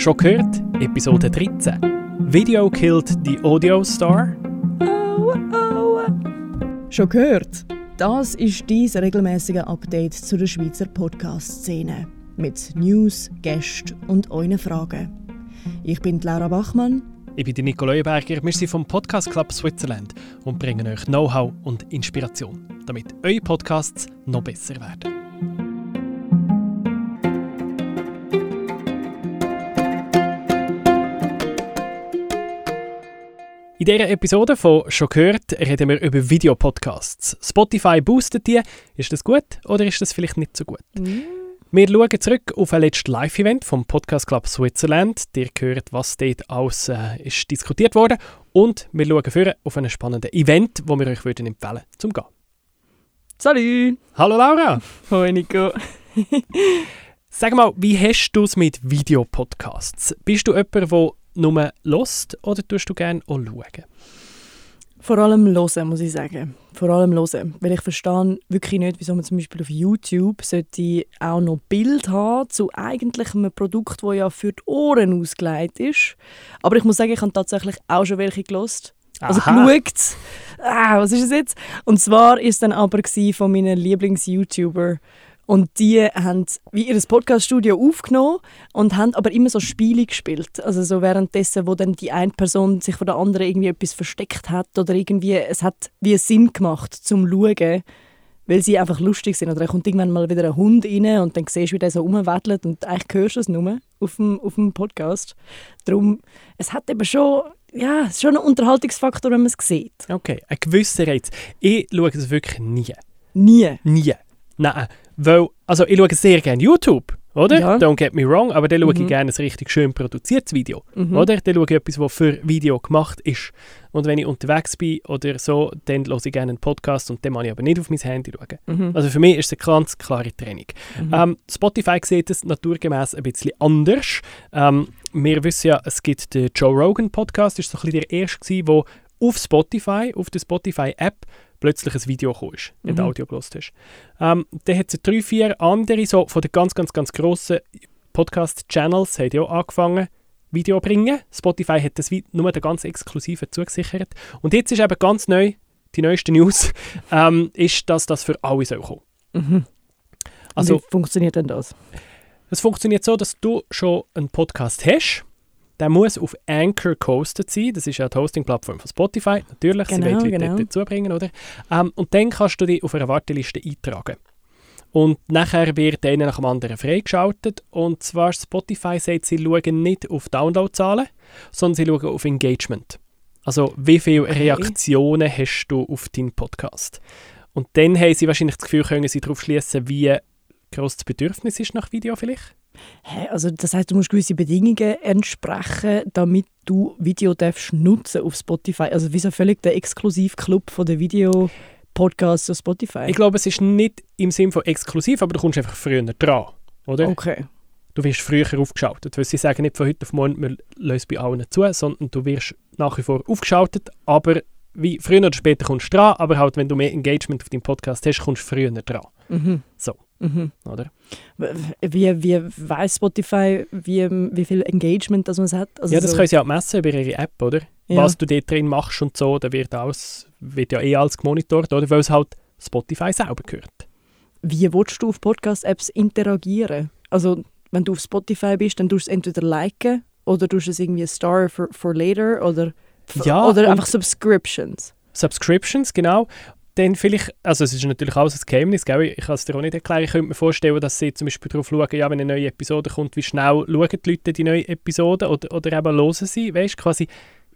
Schon gehört? Episode 13. Video killed the Audio Star. Oh, oh. Schon gehört? Das ist dein regelmäßige Update zu der Schweizer Podcast-Szene. Mit News, Gästen und euren Fragen. Ich bin Laura Bachmann. Ich bin Nico Leuenberger. Wir sind vom Podcast Club Switzerland und bringen euch Know-how und Inspiration, damit eure Podcasts noch besser werden. In dieser Episode von «Schon gehört» reden wir über Videopodcasts. Spotify boostet die. Ist das gut oder ist das vielleicht nicht so gut? Mm. Wir schauen zurück auf ein letztes Live-Event vom Podcast Club Switzerland. Ihr hört, was dort alles äh, ist diskutiert wurde. Und wir schauen für auf ein spannendes Event, das wir euch würden empfehlen zum gehen. Salut! Hallo Laura! Hoi Nico! Sag mal, wie hast du es mit Videopodcasts? Bist du jemand, der nur lost oder tust du gerne auch schauen? Vor allem hören, muss ich sagen. Vor allem hören. Weil ich verstehe wirklich nicht, wieso man zum Beispiel auf YouTube sollte auch noch Bild haben zu eigentlich einem Produkt, das ja für die Ohren ausgelegt ist. Aber ich muss sagen, ich habe tatsächlich auch schon welche gelost. Also geschaut. Ah, was ist es jetzt? Und zwar war es dann aber von meinen Lieblings-YouTuber und die haben wie ihr Podcaststudio aufgenommen und haben aber immer so Spiele gespielt. Also so währenddessen, wo dann die eine Person sich von der anderen irgendwie etwas versteckt hat oder irgendwie, es hat wie Sinn gemacht zum Schauen, weil sie einfach lustig sind. Oder dann kommt irgendwann mal wieder ein Hund rein und dann siehst du, wie der so rumwettelt und eigentlich hörst du es nur auf dem, auf dem Podcast. Darum, es hat eben schon ja, es ist schon ein Unterhaltungsfaktor, wenn man es sieht. Okay, ein gewisser Reiz. Ich schaue es wirklich nie. Nie? Nie. Nein, weil, also ich schaue sehr gerne YouTube, oder? Ja. Don't get me wrong, aber dann schaue mhm. ich gerne ein richtig schön produziertes Video, mhm. oder? Dann schaue ich etwas, das für Video gemacht ist. Und wenn ich unterwegs bin oder so, dann höre ich gerne einen Podcast und dann mache ich aber nicht auf mein Handy schauen. Mhm. Also für mich ist es eine ganz klare Training. Mhm. Ähm, Spotify sieht es naturgemäß ein bisschen anders. Ähm, wir wissen ja, es gibt den Joe Rogan Podcast, das war so ein bisschen der erste, der auf Spotify, auf der Spotify-App, plötzlich ein Video kam, wenn mhm. du Audio gelost hast. Ähm, dann hat es drei, vier andere, so von den ganz, ganz, ganz grossen Podcast-Channels, haben ja auch angefangen, Video zu bringen. Spotify hat das nur den ganz exklusiven zugesichert. Und jetzt ist eben ganz neu, die neueste News, ähm, ist, dass das für alle soll kommen. Mhm. Also, wie funktioniert denn das? Es funktioniert so, dass du schon einen Podcast hast der muss auf Anchor gehostet sein. Das ist ja die Hosting-Plattform von Spotify. Natürlich, genau, sie wollen Leute genau. dazu bringen, oder? Ähm, und dann kannst du dich auf einer Warteliste eintragen. Und nachher wird einer nach dem anderen freigeschaltet. Und zwar Spotify sagt, sie schauen nicht auf Downloadzahlen, sondern sie schauen auf Engagement. Also wie viele okay. Reaktionen hast du auf deinen Podcast? Und dann haben sie wahrscheinlich das Gefühl, können sie darauf schließen, wie groß das Bedürfnis ist nach Video vielleicht. Also das heißt, du musst gewisse Bedingungen entsprechen, damit du Video darfst nutzen auf Spotify. Also wie so völlig der Exklusivclub von der Video Podcasts auf Spotify. Ich glaube, es ist nicht im Sinne von exklusiv, aber du kommst einfach früher dran, oder? Okay. Du wirst früher aufgeschaltet, weil sie sagen nicht von heute auf morgen, wir lösen bei allen zu, sondern du wirst nach wie vor aufgeschaltet, aber wie früher oder später kommst du dran, aber halt, wenn du mehr Engagement auf deinem Podcast hast, kommst du früher dran. Mhm. So. Mhm. Oder? Wie, wie weiß Spotify, wie, wie viel Engagement das man hat? Also ja, das so können sie auch messen über ihre App, oder? Ja. Was du dort drin machst und so, da wird, alles, wird ja eh alles gemonitort, oder? Weil es halt Spotify selber gehört. Wie willst du auf Podcast-Apps interagieren? Also, wenn du auf Spotify bist, dann tust du es entweder liken oder tust du es irgendwie Star for, for later oder, ja, oder einfach Subscriptions. Subscriptions, genau dann vielleicht, also es ist natürlich alles ein Geheimnis, gell? ich kann es dir auch nicht erklären, ich könnte mir vorstellen, dass sie zum Beispiel darauf schauen, ja, wenn eine neue Episode kommt, wie schnell schauen die Leute die neue Episode oder, oder eben hören sie, weißt quasi,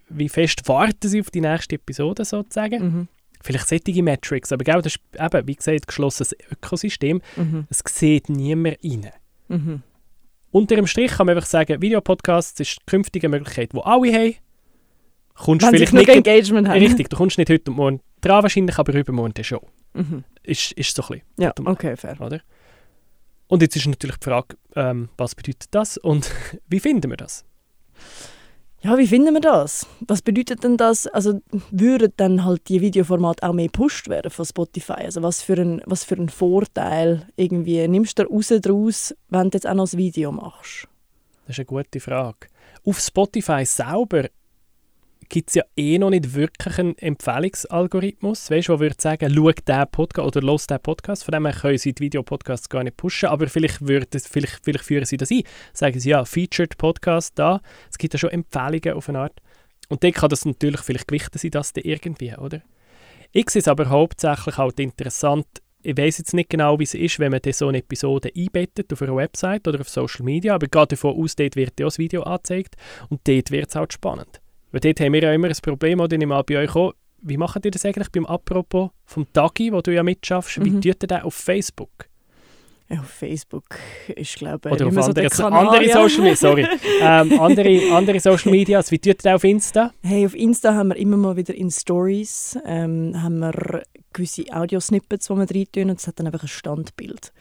wie fest warten sie auf die nächste Episode sozusagen. Mhm. Vielleicht solche Metrics, aber gell, das ist eben, wie gesagt, ein geschlossenes Ökosystem, mhm. es sieht niemand rein. Mhm. Unter dem Strich kann man einfach sagen, Videopodcasts ist die künftige Möglichkeit, die alle haben. Kommst Wenn vielleicht nicht Engagement haben. Richtig, du kommst nicht heute und morgen dran wahrscheinlich, aber übermorgen schon. Mhm. Ist, ist so ein bisschen. Ja, okay, fair. Oder? Und jetzt ist natürlich die Frage, ähm, was bedeutet das und wie finden wir das? Ja, wie finden wir das? Was bedeutet denn das? Also würden dann halt die Videoformate auch mehr gepusht werden von Spotify? Also was für ein, was für ein Vorteil irgendwie nimmst du raus daraus, wenn du jetzt auch noch ein Video machst? Das ist eine gute Frage. Auf Spotify selber gibt es ja eh noch nicht wirklich einen Empfehlungsalgorithmus, weißt, wo würde sagen, schau diesen Podcast oder los diesen Podcast. Von dem her können sie die Videopodcasts gar nicht pushen, aber vielleicht, würde, vielleicht, vielleicht führen sie das ein. Sagen sie, ja, Featured Podcast da. Es gibt ja schon Empfehlungen auf eine Art. Und dann kann das natürlich vielleicht gewichten sein, das irgendwie, oder? Ich sehe es aber hauptsächlich halt interessant, ich weiß jetzt nicht genau, wie es ist, wenn man so eine Episode einbettet auf einer Website oder auf Social Media, aber gerade davon aus, dort wird ja das Video angezeigt und dort wird es halt spannend. Weil dort haben wir ja immer ein Problem, oder ich mal bei euch auch, wie macht ihr das eigentlich beim Apropos vom Tagi, wo du ja mitschaffst, mhm. wie tut ihr das auf Facebook? Ja, auf Facebook ist, glaube ich, Oder auf andere, so andere Social Media, sorry. ähm, andere, andere Social Media, wie tut ihr das auf Insta? Hey, auf Insta haben wir immer mal wieder in Stories ähm, haben wir gewisse Audiosnippets, die wir rein tun und es hat dann einfach ein Standbild.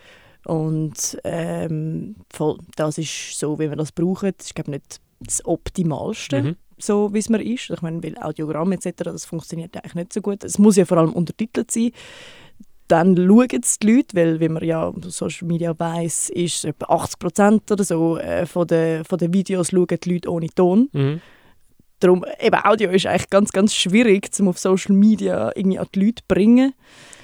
Und ähm, voll, das ist so, wie wir das brauchen. Das ist, glaube nicht das Optimalste. Mhm so wie es mir ist. Ich meine, weil Audiogramm etc., das funktioniert eigentlich nicht so gut. Es muss ja vor allem untertitelt sein. Dann schauen es die Leute, weil, wie man ja auf Social Media weiss, ist etwa 80 Prozent oder so äh, von den, von den Videos schauen die Leute ohne Ton. Mhm. Darum, eben Audio ist eigentlich ganz, ganz schwierig, um auf Social Media irgendwie an die Leute zu bringen.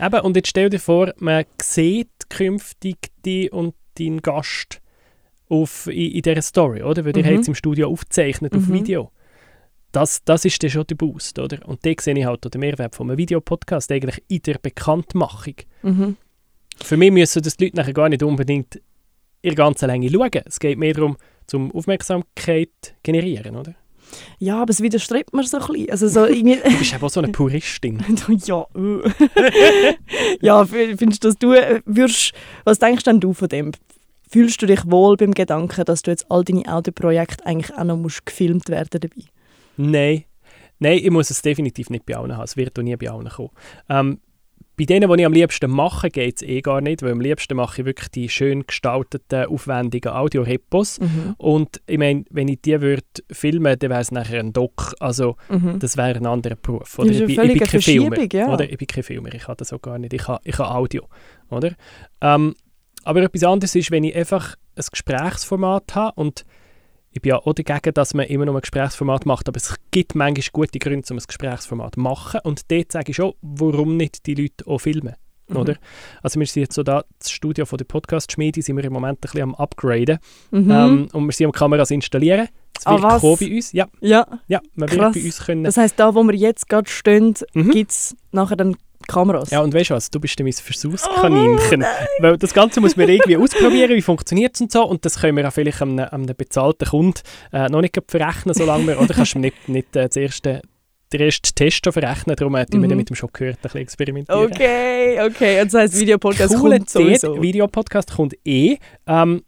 Eben, und jetzt stell dir vor, man sieht künftig die und deinen Gast auf, in, in dieser Story, oder? Weil mhm. ihr jetzt im Studio aufzeichnet auf mhm. Video das, das ist dann schon der Boost, oder? Und da sehe ich halt den Mehrwert von einem Videopodcast eigentlich in der Bekanntmachung. Mhm. Für mich müssen das die Leute nachher gar nicht unbedingt ihre ganze Länge schauen. Es geht mehr darum, zum Aufmerksamkeit generieren, oder? Ja, aber es widerstrebt mir so ein bisschen. Also so irgendwie du bist einfach so eine Puristin. ja. Äh. ja, findest du, dass du äh, würdest, was denkst denn du von dem? Fühlst du dich wohl beim Gedanken, dass du jetzt all deine Audioprojekte eigentlich auch noch musst gefilmt werden dabei? Nein. Nein, ich muss es definitiv nicht bei allen haben. Es wird auch nie bei allen kommen. Ähm, bei denen, die ich am liebsten mache, geht es eh gar nicht, weil am liebsten mache ich wirklich die schön gestalteten, aufwendigen Audio-Repos. Mhm. Und ich meine, wenn ich die würde filmen, dann wäre es nachher ein Doc. Also mhm. das wäre ein anderer Beruf. Oder? ich, bin, ich bin kein Filmer. Ja. Oder? Ich bin kein Filmer, ich habe das auch gar nicht. Ich habe, ich habe Audio. Oder? Ähm, aber etwas anderes ist, wenn ich einfach ein Gesprächsformat habe und ich bin ja auch dagegen, dass man immer noch ein Gesprächsformat macht, aber es gibt manchmal gute Gründe, um ein Gesprächsformat zu machen. Und dort sage ich schon, warum nicht die Leute auch filmen. Mhm. Oder? Also wir sind jetzt so da, das Studio von der Podcast-Schmiede sind wir im Moment ein bisschen am upgraden. Mhm. Ähm, und wir sind am Kameras installieren. Das wird ah, was? bei uns. Ja. Ja, ja man Krass. wird bei uns können. Das heisst, da wo wir jetzt gerade stehen, mhm. gibt es nachher dann Kameras. Ja, und weißt du was, du bist mein Versuchskaninchen. Oh, Weil das Ganze muss man irgendwie ausprobieren, wie funktioniert es und so. Und das können wir auch vielleicht einem, einem bezahlten Kunden äh, noch nicht verrechnen, solange wir, oder kannst du nicht, nicht äh, das erste den ersten Test verrechnen, darum hätte ich mhm. mit dem schon gehört, ein bisschen experimentieren. Okay, okay. Und das heisst, Videopodcast kommt sowieso. Videopodcast kommt eh. Ähm,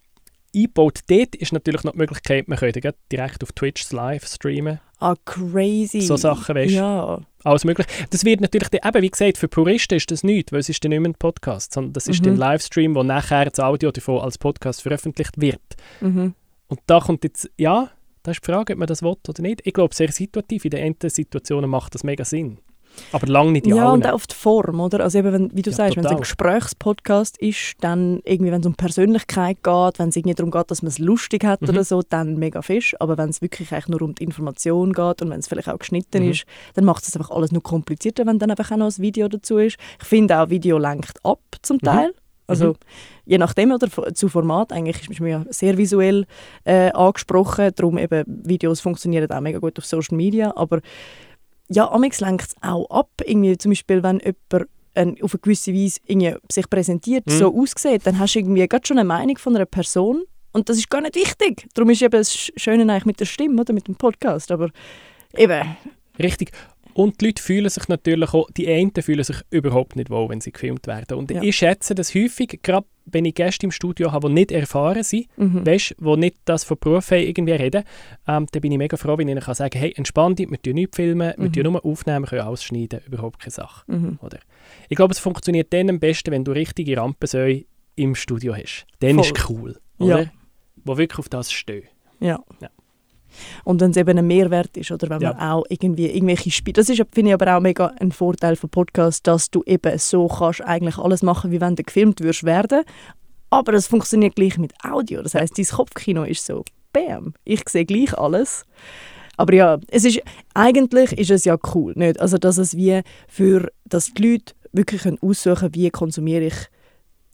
eingebaut dort ist natürlich noch die Möglichkeit, man könnte direkt auf Twitch live streamen. Ah, crazy. So Sachen, weißt du? Ja. Alles möglich. Das wird natürlich, eben wie gesagt, für Puristen ist das nichts, weil es ist dann nicht mehr ein Podcast, sondern das ist mhm. ein Livestream, wo nachher das Audio davon als Podcast veröffentlicht wird. Mhm. Und da kommt jetzt, ja, da ist die Frage, ob man das will oder nicht. Ich glaube, sehr situativ. In den einen Situationen macht das mega Sinn. Aber lange nicht in Ja, und auch auf die Form, oder? Also eben, wenn, wie du ja, sagst, wenn es ein Gesprächspodcast ist, dann irgendwie, wenn es um Persönlichkeit geht, wenn es irgendwie darum geht, dass man es lustig hat mhm. oder so, dann mega fisch. Aber wenn es wirklich eigentlich nur um die Information geht und wenn es vielleicht auch geschnitten mhm. ist, dann macht es einfach alles nur komplizierter, wenn dann einfach auch noch ein Video dazu ist. Ich finde auch, Video lenkt ab zum mhm. Teil. Mhm. Also je nachdem oder zu Format, eigentlich ist mir ja sehr visuell äh, angesprochen, darum eben Videos funktionieren auch mega gut auf Social Media, aber ja, amix lenkt es auch ab. Irgendwie zum Beispiel, wenn jemand ein, auf eine gewisse Weise irgendwie sich präsentiert, mhm. so aussieht, dann hast du irgendwie gerade schon eine Meinung von einer Person und das ist gar nicht wichtig. Darum ist eben das Schöne eigentlich mit der Stimme oder mit dem Podcast, aber eben... Richtig. Und die Leute fühlen sich natürlich auch, die einen fühlen sich überhaupt nicht wohl, wenn sie gefilmt werden. Und ja. ich schätze das häufig, gerade wenn ich Gäste im Studio habe, die nicht erfahren sind, mhm. weißt, die nicht das von Beruf haben, irgendwie reden, ähm, dann bin ich mega froh, wenn ich ihnen kann sagen hey, entspann dich, wir tun nichts filmen, mhm. wir tun nur aufnehmen, können ausschneiden, überhaupt keine Sache. Mhm. Oder? Ich glaube, es funktioniert dann am besten, wenn du richtige Rampensäue im Studio hast. Dann Voll. ist es cool, oder? Ja. Wo wirklich auf das stehen. Ja. ja. Und wenn es eben ein Mehrwert ist oder wenn ja. man auch irgendwie irgendwelche Spiele, das ist finde ich aber auch mega ein Vorteil von Podcasts, dass du eben so kannst eigentlich alles machen, wie wenn du gefilmt würdest werden, aber es funktioniert gleich mit Audio. Das heißt, dein Kopfkino ist so bam, ich sehe gleich alles. Aber ja, es ist, eigentlich ist es ja cool, nicht? Also, dass es wie für, dass die Leute wirklich aussuchen können, wie konsumiere ich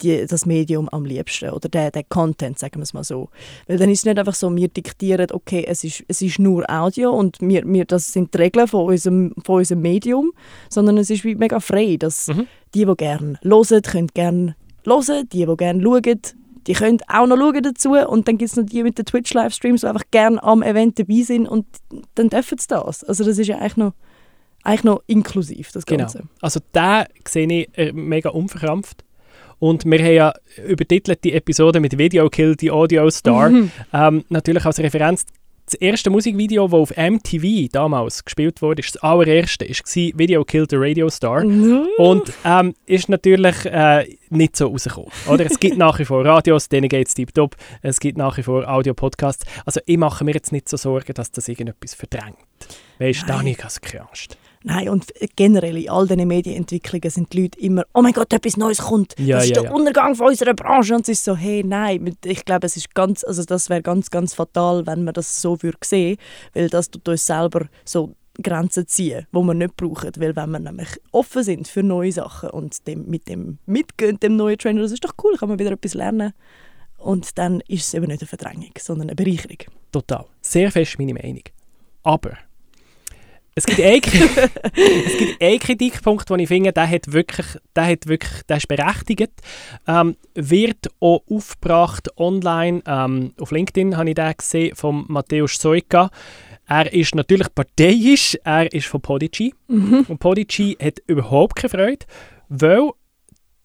die, das Medium am liebsten oder der, der Content, sagen wir es mal so. Weil dann ist es nicht einfach so, wir diktieren, okay, es ist, es ist nur Audio und wir, wir, das sind die Regeln von unserem, von unserem Medium, sondern es ist wie mega frei, dass mhm. die, die gerne hören, können gerne hören, die, die gerne schauen, die können auch noch schauen dazu und dann gibt es noch die mit den Twitch-Livestreams, die einfach gerne am Event dabei sind und dann dürfen sie das. Also das ist ja eigentlich noch, eigentlich noch inklusiv, das genau. Ganze. Genau. Also da sehe ich äh, mega unverkrampft und wir haben ja übertitelt die Episode mit Video Kill the Audio Star. Mhm. Ähm, natürlich als Referenz das erste Musikvideo, das auf MTV damals gespielt wurde, ist das allererste, ist Video Kill the Radio Star. No. Und ähm, ist natürlich äh, nicht so rausgekommen. Oder? Es gibt nach wie vor Radios, denen geht es tiptop. Es gibt nach wie vor Audio-Podcasts. Also ich mache mir jetzt nicht so Sorgen, dass das irgendetwas verdrängt. Weißt du, da habe ich keine Angst. Nein, und generell in all diesen Medienentwicklungen sind die Leute immer, oh mein Gott, etwas Neues kommt. Ja, das ist ja, der ja. Untergang von unserer Branche. Und es ist so, hey, nein, ich glaube, es ist ganz, also das wäre ganz, ganz fatal, wenn man das so würde sehen, weil das tut uns selber so Grenzen ziehen, die wir nicht brauchen. Weil wenn wir nämlich offen sind für neue Sachen und dem, mit dem mitgehen, dem neuen Trainer, das ist doch cool, kann man wieder etwas lernen. Und dann ist es eben nicht eine Verdrängung, sondern eine Bereicherung. Total. Sehr fest meine Meinung. Aber es gibt einen, es gibt einen Kritikpunkt, den ich finde, der hat wirklich, der hat wirklich, der ist berechtigt. Ähm, wird auch aufgebracht online, ähm, auf LinkedIn habe ich den gesehen, von Matthäus Soika. Er ist natürlich parteiisch, er ist von Podigy. Mhm. Und Podigy hat überhaupt keine Freude, weil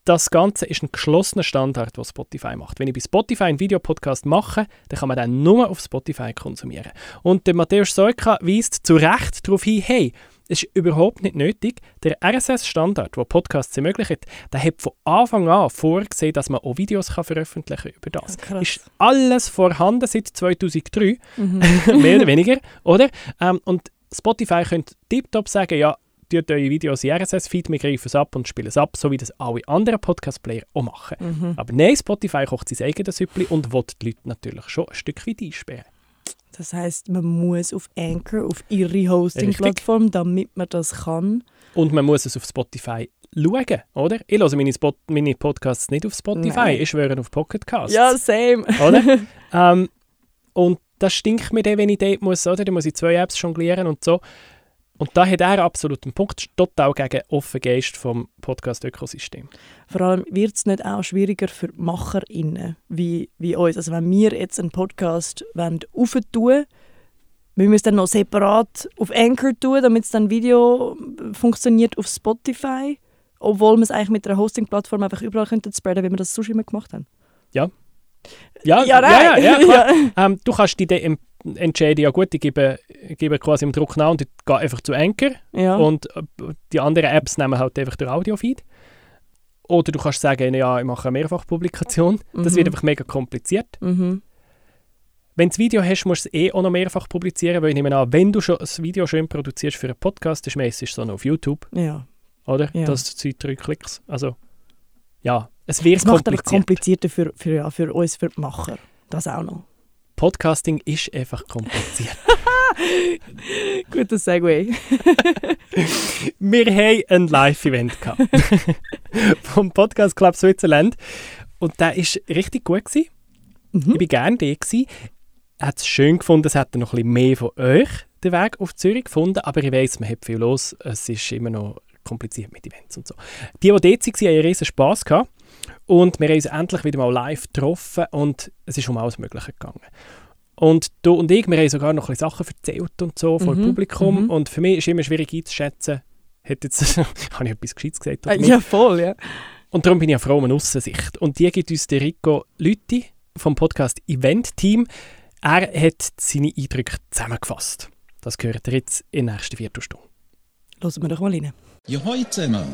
das Ganze ist ein geschlossener Standard, den Spotify macht. Wenn ich bei Spotify einen Videopodcast mache, dann kann man den nur auf Spotify konsumieren. Und der Matthäus Soika weist zu Recht darauf hin, hey, es ist überhaupt nicht nötig. Der RSS-Standard, der Podcasts ermöglicht, der hat von Anfang an vorgesehen, dass man auch Videos kann veröffentlichen über das. Ja, ist alles vorhanden seit 2003, mhm. mehr oder weniger, oder? Ähm, und Spotify könnte tiptop sagen, ja, tut eure Videos in RSS-Feed, wir greifen es ab und spielen es ab, so wie das alle anderen Podcast-Player auch machen. Mhm. Aber nein, Spotify kocht sein eigenes Süppli und will die Leute natürlich schon ein Stück weit einsperren. Das heißt, man muss auf Anchor, auf ihre Hosting-Plattform, damit man das kann. Und man muss es auf Spotify schauen, oder? Ich höre meine, Spot meine Podcasts nicht auf Spotify, Nein. ich schwöre auf Pocketcasts. Ja, same. Oder? ähm, und das stinkt mir dann, wenn ich dort muss, oder? Da muss ich zwei Apps jonglieren und so. Und da hat er absolut einen Punkt, total gegen offen Geist vom Podcast-Ökosystem. Vor allem wird es nicht auch schwieriger für MacherInnen wie, wie uns. Also wenn wir jetzt einen Podcast aufentun wir müssen dann noch separat auf Anchor tun, damit es dann Video funktioniert auf Spotify, obwohl wir es eigentlich mit einer Hosting-Plattform einfach überall könnten spreaden, wie wir das sonst immer gemacht haben. Ja. Ja, ja, ja, ja, ja. Ähm, du kannst die entscheiden, ja gut, ich gebe, gebe quasi im Druck nach und ich gehe einfach zu Anchor ja. und äh, die anderen Apps nehmen halt einfach den Audio-Feed. Oder du kannst sagen, ja, ich mache eine Mehrfachpublikation. Mhm. Das wird einfach mega kompliziert. Mhm. Wenn du das Video hast, musst du es eh auch noch mehrfach publizieren, weil ich nehme an, wenn du schon das Video schön produzierst für einen Podcast, ist meistens so noch auf YouTube. Ja. Oder? Ja. Das sind drei Klicks. Also, ja, es wird es macht kompliziert. komplizierter für, für, ja, für uns, für die Macher. Das auch noch. Podcasting ist einfach kompliziert. Guter Segway. wir haben ein Live-Event vom Podcast Club Switzerland und der war richtig gut. Mhm. Ich war gerne da. Ich habe es schön gefunden, es hätte noch ein bisschen mehr von euch den Weg auf Zürich gefunden, aber ich weiß, man hat viel los. Es ist immer noch kompliziert mit Events und so. Die, die dort waren, hatten einen riesen Spass. Gehabt. Und wir haben uns endlich wieder mal live getroffen und es ist um alles Mögliche gegangen. Und du und ich, wir haben sogar noch ein bisschen Sachen erzählt und so vor mhm. Publikum. Mhm. Und für mich ist es immer schwierig einzuschätzen, hat jetzt, habe ich etwas Gescheites gesagt? Oder ja, voll, ja. Und darum bin ich ja froh um eine Aussensicht. Und die gibt uns der Rico Lütti vom Podcast Event Team. Er hat seine Eindrücke zusammengefasst. Das gehört ihr jetzt in der nächsten Viertelstunde. Hören wir doch mal rein. Ja, heute zusammen.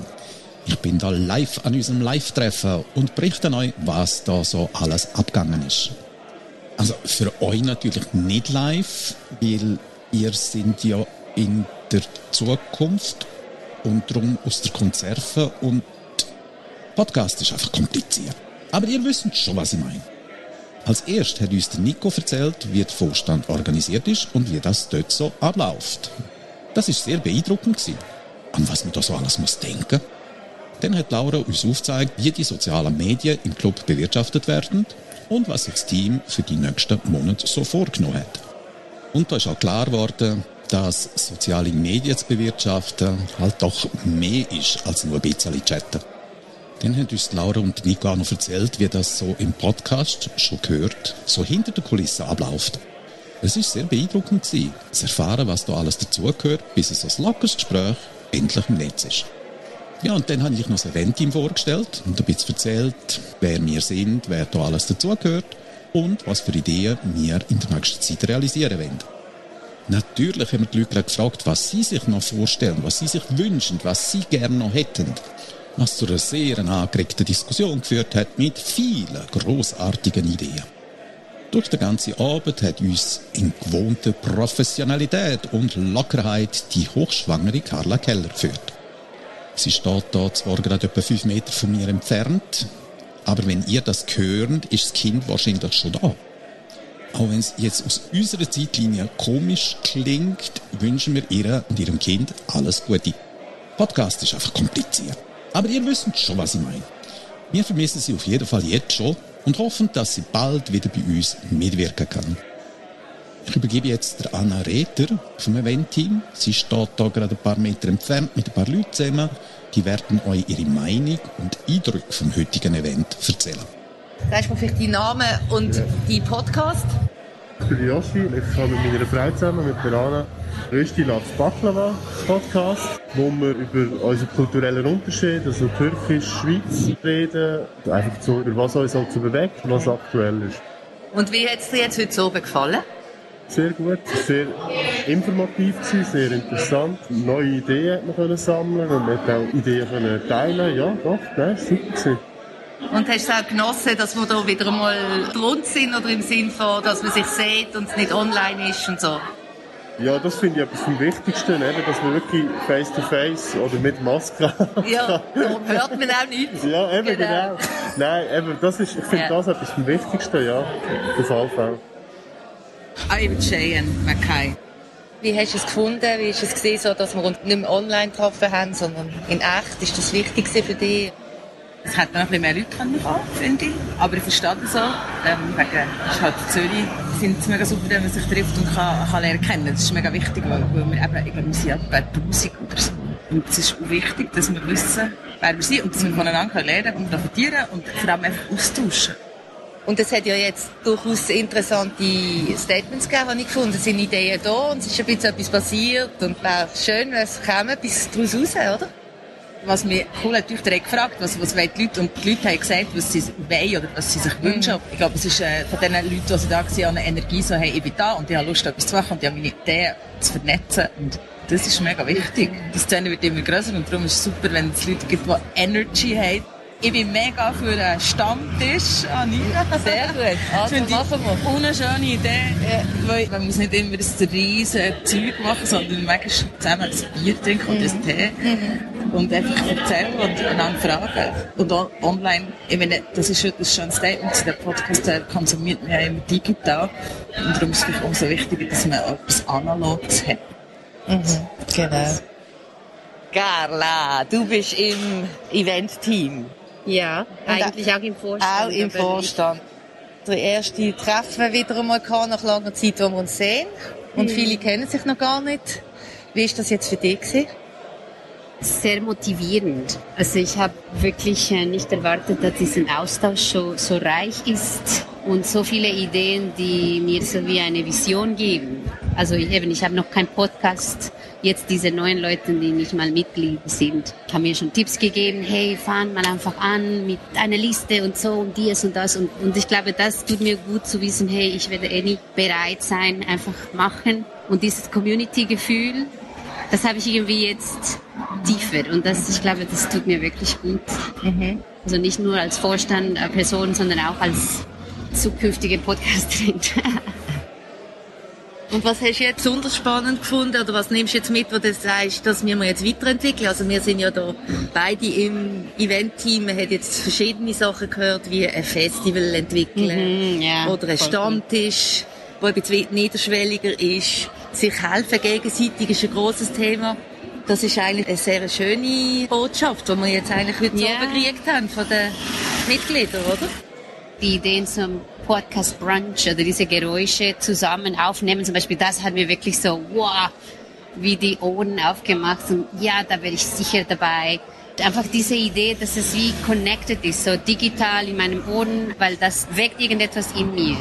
Ich bin da live an unserem Live-Treffen und berichte euch, was da so alles abgegangen ist. Also für euch natürlich nicht live, weil ihr sind ja in der Zukunft und darum aus der Konserve und Podcast ist einfach kompliziert. Aber ihr wisst schon, was ich meine. Als erst hat uns Nico erzählt, wie der Vorstand organisiert ist und wie das dort so abläuft. Das ist sehr beeindruckend gewesen. An was man da so alles muss denken. Dann hat Laura uns aufgezeigt, wie die sozialen Medien im Club bewirtschaftet werden und was sich das Team für die nächsten Monate so vorgenommen hat. Und da ist auch klar geworden, dass soziale Medien zu bewirtschaften halt doch mehr ist als nur ein bisschen chatten. Dann haben uns Laura und Nico auch noch erzählt, wie das so im Podcast schon gehört, so hinter der Kulisse abläuft. Es ist sehr beeindruckend gewesen, zu erfahren, was da alles dazugehört, bis es ein lockeres Gespräch endlich im Netz ist. Ja, und dann habe ich noch das Event-Team vorgestellt und ein bisschen erzählt, wer wir sind, wer da alles dazugehört und was für Ideen wir in der nächsten Zeit realisieren wollen. Natürlich haben wir die Leute gefragt, was sie sich noch vorstellen, was sie sich wünschen, was sie gerne noch hätten. Was zu einer sehr angeregten Diskussion geführt hat mit vielen großartigen Ideen. Durch den ganzen Abend hat uns in gewohnter Professionalität und Lockerheit die hochschwangere Carla Keller geführt. Sie steht da zwar gerade etwa fünf Meter von mir entfernt, aber wenn ihr das hört, ist das Kind wahrscheinlich schon da. Auch wenn es jetzt aus unserer Zeitlinie komisch klingt, wünschen wir ihr und ihrem Kind alles Gute. Podcast ist einfach kompliziert. Aber ihr wisst schon, was ich meine. Wir vermissen sie auf jeden Fall jetzt schon und hoffen, dass sie bald wieder bei uns mitwirken kann. Ich übergebe jetzt der Anna Reter vom Event-Team. Sie steht da gerade ein paar Meter entfernt mit ein paar Leuten zusammen. Die werden euch ihre Meinung und Eindrücke vom heutigen Event erzählen. Sagst du mir vielleicht deinen Namen und ja. deinen Podcast? Ich bin Joshi. Ich habe mit meiner Frau zusammen, mit der Anna, Rösti Loves Baklava Podcast, wo wir über unseren kulturellen Unterschied, also Türkisch, Schweiz, reden. Einfach so, über was uns halt so bewegt, was aktuell ist. Und wie hat es dir jetzt heute so gefallen? Sehr gut, sehr informativ gewesen, sehr interessant. Neue Ideen hat man können sammeln und man hat auch Ideen können teilen. Ja, doch, nein, super gewesen. Und hast du auch genossen, dass wir da wieder einmal rund sind oder im Sinn von, dass man sich sieht und es nicht online ist und so? Ja, das finde ich etwas vom Wichtigsten, eben, dass man wirklich face-to-face -face oder mit Maske Ja, darum hört man auch nichts. ja, eben, genau. genau. Nein, eben, das ist, ich finde ja. das etwas vom Wichtigsten, ja, auf jeden Fall. I'm Cheyenne Mackay. Wie hast du es gefunden? Wie ist es gesehen, so, dass wir uns nicht mehr online getroffen haben, sondern in echt? Ist das wichtig für dich? Es hätte noch ein bisschen mehr Leute können finde ich. Aber ich verstehe das auch. Ähm, wegen, es ist halt Zürich. Ich finde es mega super, wenn man sich trifft und kann, kann lernen kennen. Das ist mega wichtig, weil, weil wir eben, ich glaube, wir sind etwa 1000 oder so. Und es ist auch wichtig, dass wir wissen, wer wir sind und dass wir voneinander lernen und profitieren und vor allem einfach austauschen. Und es hat ja jetzt durchaus interessante Statements gegeben, habe ich gefunden. Es sind Ideen da und es ist ein bisschen etwas passiert und wäre schön, wenn es käme bis daraus raus, oder? Was mich cool hat, ich direkt gefragt, was, was wollen die Leute? Und die Leute haben gesagt, was sie wollen oder was sie sich mhm. wünschen. Ich glaube, es ist äh, von den Leuten, die da waren, eine Energie so, hey, ich bin da und ich habe Lust, etwas zu machen und ich habe meine Ideen zu vernetzen. Und das ist mega wichtig. Die Szene wird immer größer und darum ist es super, wenn es Leute gibt, die Energy haben ich bin mega für einen Stammtisch, Anina. Sehr gut. Also Finde machen wir. Eine schöne Idee. Ja. Weil man muss nicht immer ein riesen Zeug machen, sondern manchmal zusammen ein Bier trinken und ein Tee. Mhm. Und einfach erzählen und einander fragen. Und online, ich meine, das ist schon ein schönes Statement. Der Podcast konsumiert man ja immer digital. Und darum ist es umso wichtiger, dass man etwas Analoges hat. Mhm. Genau. Carla, du bist im Event-Team. Ja, eigentlich auch im Vorstand. Auch im Vorstand. Der erste Treffen wieder einmal gehabt, nach langer Zeit, wo wir uns sehen. Und hm. viele kennen sich noch gar nicht. Wie ist das jetzt für dich gewesen? Sehr motivierend. Also ich habe wirklich äh, nicht erwartet, dass dieser Austausch so, so reich ist und so viele Ideen, die mir so wie eine Vision geben. Also ich, eben, ich habe noch keinen Podcast jetzt diese neuen Leute, die nicht mal Mitglied sind, haben mir schon Tipps gegeben, hey, fang mal einfach an mit einer Liste und so und dies und das. Und, und ich glaube, das tut mir gut zu wissen, hey, ich werde eh nicht bereit sein, einfach machen. Und dieses Community-Gefühl, das habe ich irgendwie jetzt tiefer. Und das, ich glaube, das tut mir wirklich gut. Mhm. Also nicht nur als Vorstand, äh, Person, sondern auch als zukünftige Podcasterin. Und was hast du jetzt besonders spannend gefunden oder was nimmst du jetzt mit, wo du sagst, dass wir jetzt weiterentwickeln? Also wir sind ja da beide im Event-Team, man hat jetzt verschiedene Sachen gehört, wie ein Festival entwickeln mhm, yeah, oder ein Stammtisch, der ein bisschen niederschwelliger ist. Sich helfen gegenseitig ist ein grosses Thema. Das ist eigentlich eine sehr schöne Botschaft, die wir jetzt eigentlich heute yeah. so gekriegt haben von den Mitgliedern, oder? Die Ideen zum Podcast Brunch oder diese Geräusche zusammen aufnehmen. Zum Beispiel, das hat mir wirklich so, wow, wie die Ohren aufgemacht und ja, da wäre ich sicher dabei. Einfach diese Idee, dass es wie connected ist, so digital in meinem Ohren, weil das weckt irgendetwas in mir.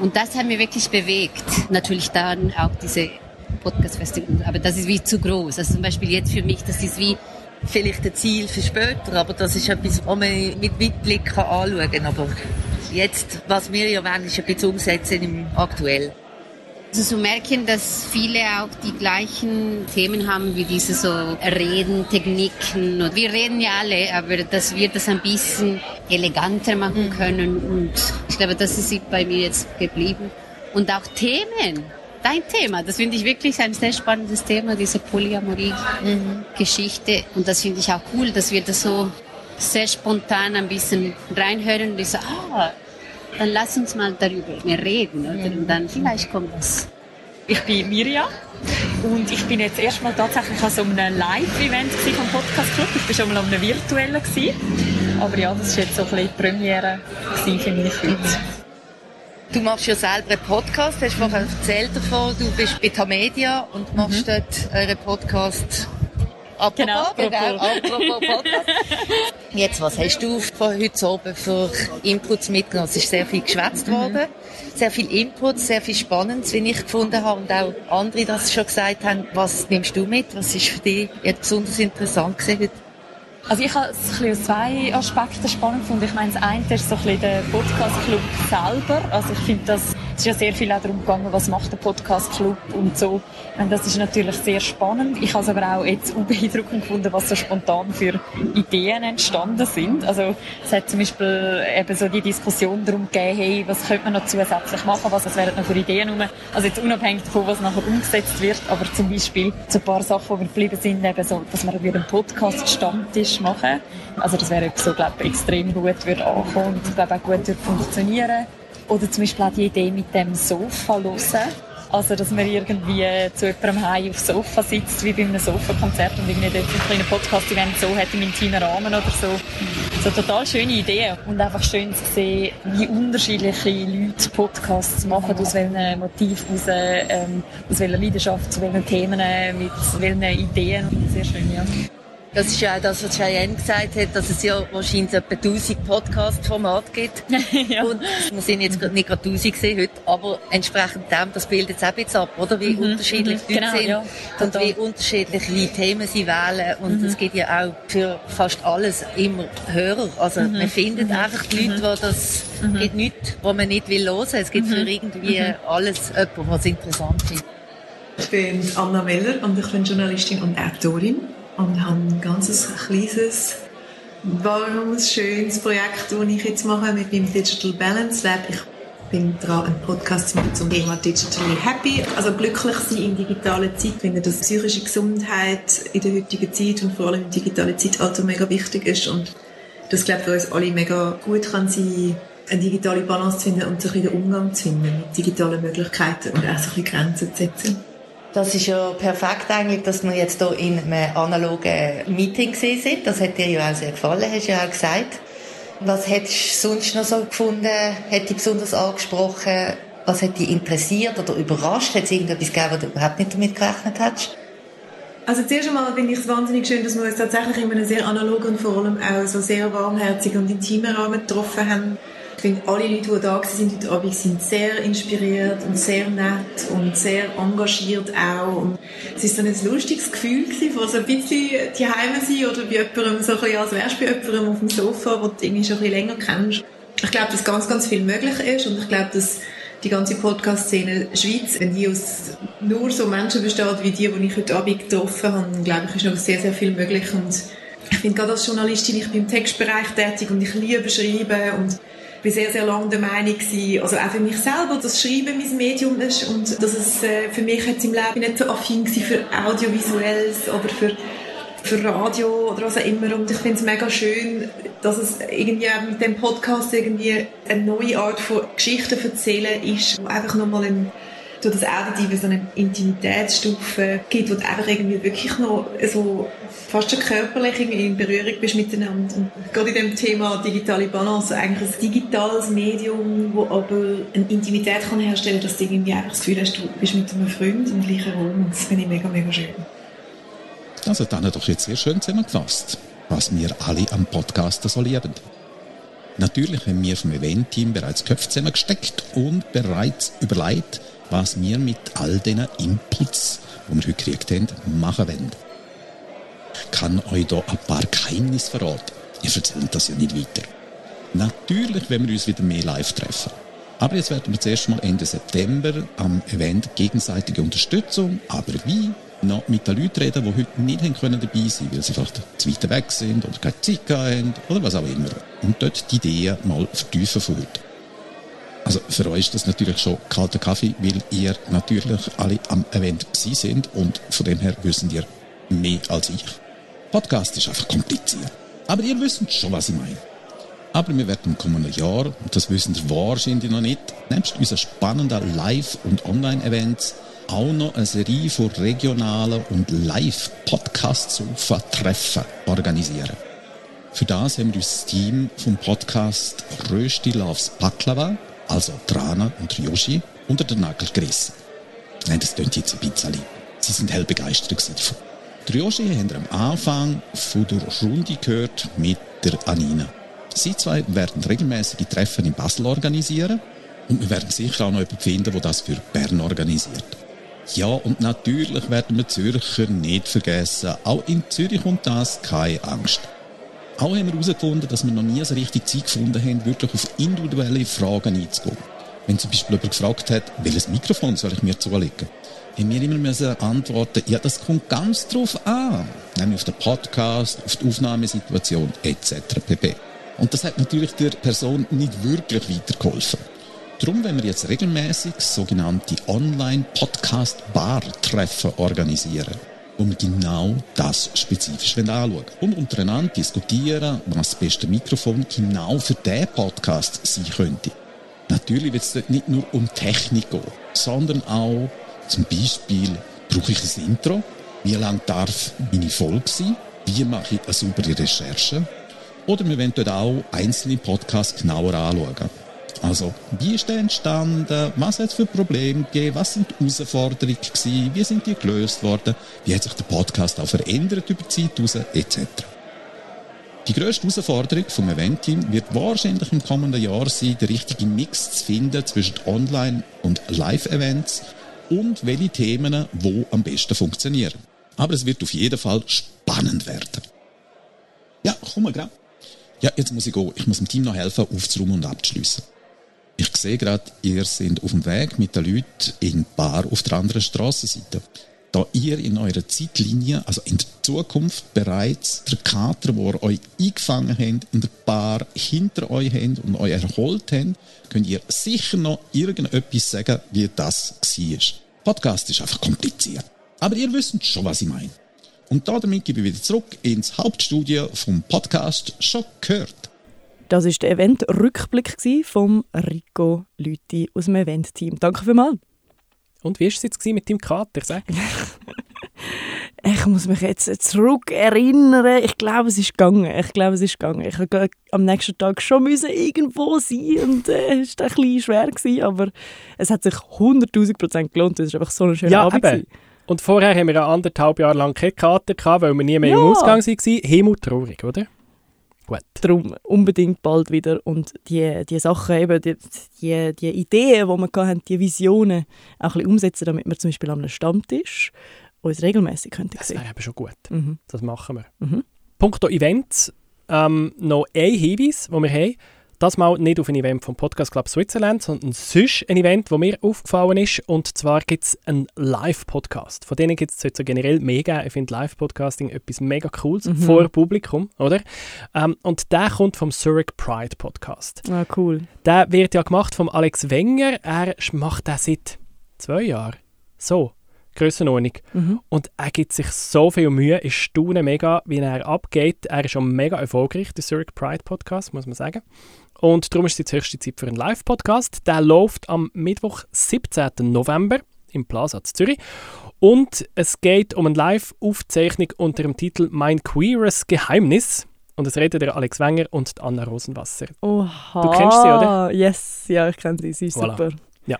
Und das hat mir wirklich bewegt. Natürlich dann auch diese Podcast-Festival, aber das ist wie zu groß. Also zum Beispiel jetzt für mich, das ist wie vielleicht ein Ziel für später, aber das ist etwas, was man mit Weitblick anschauen kann. Aber jetzt, was wir ja wollen, ist ein bisschen umsetzen im Aktuell. Also zu merken, dass viele auch die gleichen Themen haben wie diese so Reden, Techniken. Und wir reden ja alle, aber dass wir das ein bisschen eleganter machen mhm. können. Und ich glaube, das ist bei mir jetzt geblieben. Und auch Themen. Dein Thema, das finde ich wirklich ein sehr spannendes Thema, diese Polyamorie-Geschichte. Mhm. Und das finde ich auch cool, dass wir das so sehr spontan ein bisschen reinhören und ich so, ah, dann lass uns mal darüber mehr reden. Oder? Und dann vielleicht kommt was. Ich bin Mirja und ich bin jetzt erstmal tatsächlich an so einem Live-Event vom Podcast Club. Ich war schon mal an einem virtuellen. Gewesen. Aber ja, das war jetzt so ein bisschen die Premiere für mich heute. Du machst ja selber einen Podcast, hast vorher erzählt davon, du bist bei Tamedia und machst mhm. dort euren Podcast Apropos, genau, genau, apropos Podcast. Jetzt, was hast du von heute oben für Inputs mitgenommen? Es ist sehr viel geschwätzt mhm. worden, sehr viel Inputs, sehr viel Spannendes, wie ich gefunden habe und auch andere das schon gesagt haben. Was nimmst du mit? Was ist für dich jetzt besonders interessant gewesen heute? Also ich habe es aus zwei Aspekten spannend gefunden. Ich meine, das eine ist so ein bisschen der Podcast-Club selber. Also ich finde, das es ist ja sehr viel auch darum gegangen, was macht der Podcast Club und so. Und das ist natürlich sehr spannend. Ich habe es aber auch jetzt unbeeindruckend gefunden, was so spontan für Ideen entstanden sind. Also es hat zum Beispiel eben so die Diskussion darum gegeben, hey, was könnte man noch zusätzlich machen, was wären noch für Ideen rum. Also jetzt unabhängig davon, was nachher umgesetzt wird, aber zum Beispiel so ein paar Sachen, die wir geblieben sind, eben so, dass wieder einen Podcast-Stammtisch machen. Also das wäre so, glaube ich, extrem gut würde ankommen und glaube auch gut würde funktionieren. Oder zum Beispiel auch die Idee mit dem Sofa hören. Also, dass man irgendwie zu jemandem heim aufs Sofa sitzt, wie bei einem Sofakonzert und irgendwie dort einen kleinen Podcast-Event so hat im intimen Rahmen oder so. So total schöne Ideen. Und einfach schön zu sehen, wie unterschiedliche Leute Podcasts machen, aus welchen Motiven, aus, ähm, aus welcher Leidenschaft, zu welchen Themen, mit welchen Ideen. Sehr schön, ja. Das ist ja auch das, was Cheyenne gesagt hat, dass es ja wahrscheinlich etwa 1000 Podcast-Formate gibt. ja. Und wir sind jetzt nicht gerade 1000 gesehen heute, aber entsprechend dem, das bildet es auch jetzt ab, oder? Wie mhm. unterschiedlich mhm. die genau, sind ja. und wie unterschiedliche Themen sie wählen. Und mhm. es gibt ja auch für fast alles immer Hörer. Also mhm. man findet mhm. einfach die Leute, mhm. die das, mhm. gibt nichts, was man nicht will hören. Es gibt für irgendwie alles jemanden, was interessant ist. Ich bin Anna Meller und ich bin Journalistin und Autorin und habe ein ganz kleines, warmes, schönes Projekt, das ich jetzt mache mit meinem Digital Balance Lab. Ich bin dran, einen Podcast zu machen zum Thema Digitally Happy. Also glücklich sein in digitaler Zeit. Ich finde, dass psychische Gesundheit in der heutigen Zeit und vor allem im digitalen Zeitalter mega wichtig ist und das, glaube ich, für uns alle mega gut kann sein, eine digitale Balance zu finden und so ein den Umgang zu finden mit digitalen Möglichkeiten und auch so ein bisschen Grenzen zu setzen. Das ist ja perfekt eigentlich, dass wir jetzt hier in einem analogen Meeting sind. Das hat dir ja auch sehr gefallen, hast du ja auch gesagt. Was hättest du sonst noch so gefunden? Hätte dich besonders angesprochen? Was hat dich interessiert oder überrascht? Hat es irgendetwas gegeben, wo du überhaupt nicht damit gerechnet hättest? Also zuerst einmal finde ich es wahnsinnig schön, dass wir uns tatsächlich in einem sehr analogen und vor allem auch so sehr warmherzigen und intimen Rahmen getroffen haben. Ich finde, alle Leute, die da sind heute Abend, sind sehr inspiriert und sehr nett und sehr engagiert auch. Und es ist dann ein lustiges Gefühl gewesen, von so ein bisschen die Heime sein oder bei jemandem, so ein bisschen, als wärst du bei jemandem auf dem Sofa, wo du irgendwie schon ein bisschen länger kennst. Ich glaube, dass ganz, ganz viel möglich ist und ich glaube, dass die ganze Podcast-Szene Schweiz, wenn die aus nur so Menschen besteht wie die, die ich heute Abend getroffen habe, glaube ich, ist noch sehr, sehr viel möglich und ich bin gerade als Journalistin, ich bin im Textbereich tätig und ich liebe Schreiben und bin sehr, sehr lange der Meinung gewesen, also auch für mich selber, dass Schreiben mein Medium ist und dass es äh, für mich jetzt im Leben nicht so affin war für Audiovisuelles oder für für Radio oder was auch immer. Und ich finde es mega schön, dass es irgendwie mit dem Podcast irgendwie eine neue Art von Geschichten erzählen ist, einfach nochmal ein durch das Auditive so eine Intimitätsstufe gibt, wo du einfach irgendwie wirklich noch so fast schon körperlich in Berührung bist miteinander. Und gerade in dem Thema digitale Balance, eigentlich ein digitales Medium, wo aber eine Intimität kann herstellen, dass du irgendwie einfach das Gefühl hast, du bist mit einem Freund im gleichen Raum. Und das finde ich mega, mega schön. Also dann doch jetzt sehr schön zusammengefasst, was wir alle am Podcast so lieben. Natürlich haben wir vom Event-Team bereits Köpfe zusammengesteckt und bereits überlegt, was wir mit all diesen Inputs, die wir heute gekriegt haben, machen wollen. Ich kann euch hier ein paar Geheimnisse verraten. Ihr erzählt das ja nicht weiter. Natürlich werden wir uns wieder mehr live treffen. Aber jetzt werden wir zuerst mal Ende September am Event gegenseitige Unterstützung, aber wie, noch mit den Leuten reden, die heute nicht können dabei sein weil sie vielleicht zu weit weg sind oder keine Zeit haben oder was auch immer. Und dort die Ideen mal vertiefen von heute. Also für euch ist das natürlich schon kalter Kaffee, weil ihr natürlich alle am Event sind und von dem her wissen ihr mehr als ich. Podcast ist einfach kompliziert. Aber ihr wisst schon, was ich meine. Aber wir werden im kommenden Jahr, und das wissen ihr wahrscheinlich noch nicht, nebst unseren spannenden Live- und Online-Events auch noch eine Serie von regionalen und Live-Podcasts auf Treffen organisieren. Für das haben wir das Team vom Podcast Rösti Loves Baklava, also Trana und Ryoshi, unter den Nagel gerissen. Nein, das klingt jetzt ein bisschen. Sie sind hell begeistert davon. Ryoshi haben am Anfang von der Runde gehört mit der Anina. Sie zwei werden regelmäßige Treffen in Basel organisieren und wir werden sicher auch noch jemanden finden, der das für Bern organisiert. Ja, und natürlich werden wir Zürcher nicht vergessen. Auch in Zürich und das keine Angst. Auch haben wir herausgefunden, dass wir noch nie so richtig Zeit gefunden haben, wirklich auf individuelle Fragen einzugehen. Wenn zum Beispiel jemand gefragt hat, welches Mikrofon soll ich mir zulegen, haben wir immer müssen antworten, ja, das kommt ganz drauf an. Nämlich auf den Podcast, auf die Aufnahmesituation etc. pp. Und das hat natürlich der Person nicht wirklich weitergeholfen. Darum wenn wir jetzt regelmäßig sogenannte Online-Podcast-Bar-Treffen organisieren, wir genau das spezifisch anschauen und untereinander diskutieren, was das beste Mikrofon genau für diesen Podcast sein könnte. Natürlich wird es dort nicht nur um Technik gehen, sondern auch zum Beispiel, brauche ich ein Intro? Wie lang darf meine Folge sein? Wie mache ich eine saubere Recherche? Oder wir wollen dort auch einzelne Podcasts genauer anschauen. Also, wie ist der entstanden? Was hat es für Probleme gegeben? Was sind die Herausforderungen gewesen? Wie sind die gelöst worden? Wie hat sich der Podcast auch verändert über die Zeit raus? Etc. Die grösste Herausforderung vom Event-Team wird wahrscheinlich im kommenden Jahr sein, den richtigen Mix zu finden zwischen Online- und Live-Events und welche Themen wo am besten funktionieren. Aber es wird auf jeden Fall spannend werden. Ja, komm mal gerade. Ja, jetzt muss ich gehen. Ich muss dem Team noch helfen, aufzuräumen und abzuschliessen. Ich sehe gerade, ihr seid auf dem Weg mit den Leuten in Bar auf der anderen Strassenseite. Da ihr in eurer Zeitlinie, also in der Zukunft bereits der Kater, wo ihr euch eingefangen habt, in der Bar hinter euch habt und euch erholt habt, könnt ihr sicher noch irgendetwas sagen, wie das war. Podcast ist einfach kompliziert. Aber ihr wisst schon, was ich meine. Und damit gebe ich wieder zurück ins Hauptstudio vom Podcast «Schon gehört». Das war der Event-Rückblick vom Rico Lüti aus dem Event-Team. Danke vielmals. Und wie war es jetzt mit deinem Kater? Sag. ich muss mich jetzt zurück erinnern. Ich glaube, es ist gegangen. Ich glaube, es ist gegangen. Ich musste am nächsten Tag schon müssen irgendwo sein und äh, es war ein bisschen schwer, gewesen, aber es hat sich 100'000 Prozent gelohnt. Es war einfach so ein schöner ja, Abend. Eben. Und vorher haben wir anderthalb Jahre lang keine Kater gehabt, weil wir nie mehr ja. im Ausgang waren. Himmeltraurig, oder? Gut. Darum unbedingt bald wieder. Und die, die Sachen, eben, die, die, die Ideen, die wir hatten, die Visionen auch ein bisschen umsetzen, damit wir zum Beispiel an einem Stammtisch uns regelmäßig könnten Das wäre eben schon gut. Mhm. Das machen wir. Mhm. Punkto Events, ähm, noch ein Hinweis, den wir haben. Das mal nicht auf ein Event vom Podcast Club Switzerland, sondern sonst ein Event, das mir aufgefallen ist. Und zwar gibt es einen Live-Podcast. Von denen gibt es so generell mega. Ich finde Live-Podcasting etwas mega Cooles mhm. vor Publikum, oder? Ähm, und der kommt vom Zurich Pride Podcast. Ah, cool. Der wird ja gemacht von Alex Wenger. Er macht das seit zwei Jahren. So. Grössenordnung. Mhm. Und er gibt sich so viel Mühe. Ich staune mega, wie er abgeht. Er ist schon mega erfolgreich, der Zurich Pride Podcast, muss man sagen. Und darum ist es jetzt höchste Zeit für einen Live-Podcast. Der läuft am Mittwoch, 17. November im Plaza Zürich. Und es geht um eine Live-Aufzeichnung unter dem Titel Mein queeres Geheimnis. Und es redet der Alex Wenger und Anna Rosenwasser. Oha. Du kennst sie, oder? Yes, ja, ich kenne sie. Sie ist voilà. super. Ja.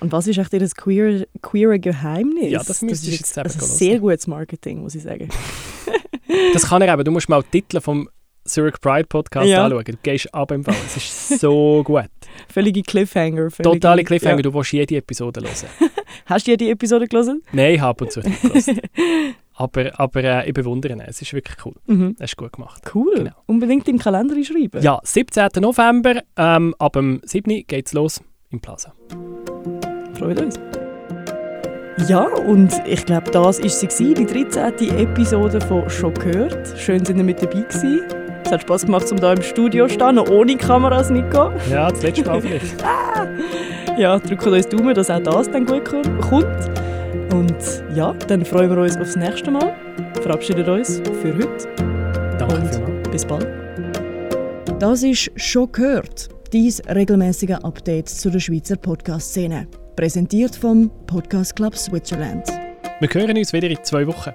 Und was ist eigentlich das queer, queere Geheimnis? Ja, das, das ist jetzt also sehr gutes Marketing, muss ich sagen. das kann er eben. Du musst mal Titel vom Zurich Pride Podcast ja. anschauen. Du gehst ab im Fall. Es ist so gut. Völlige Cliffhanger. Völlige, Totale Cliffhanger. Ja. Du willst jede Episode hören. Hast du jede Episode gelesen? Nein, ich habe und zu nicht aber, aber äh, ich bewundere ihn. Es ist wirklich cool. Mhm. Es ist gut gemacht. Cool. Genau. Unbedingt im Kalender schreiben. Ja, 17. November. Ähm, ab dem 7. geht es los im Plaza. Freut uns. Ja, und ich glaube, das war sie, die 13. Episode von «Schon gehört». Schön, dass ihr mit dabei gewesen. Es hat Spass gemacht, um hier im Studio zu stehen, noch ohne Kameras, Nico. Ja, das letzte Mal vielleicht. ah! Ja, drücken uns Daumen, dass auch das dann gut kommt. Und ja, dann freuen wir uns aufs nächste Mal. Verabschieden uns für heute. Danke und bis bald. Das ist «Schon gehört», dein regelmäßige Update zu der Schweizer Podcast-Szene. Präsentiert vom Podcast Club Switzerland. Wir hören uns wieder in zwei Wochen.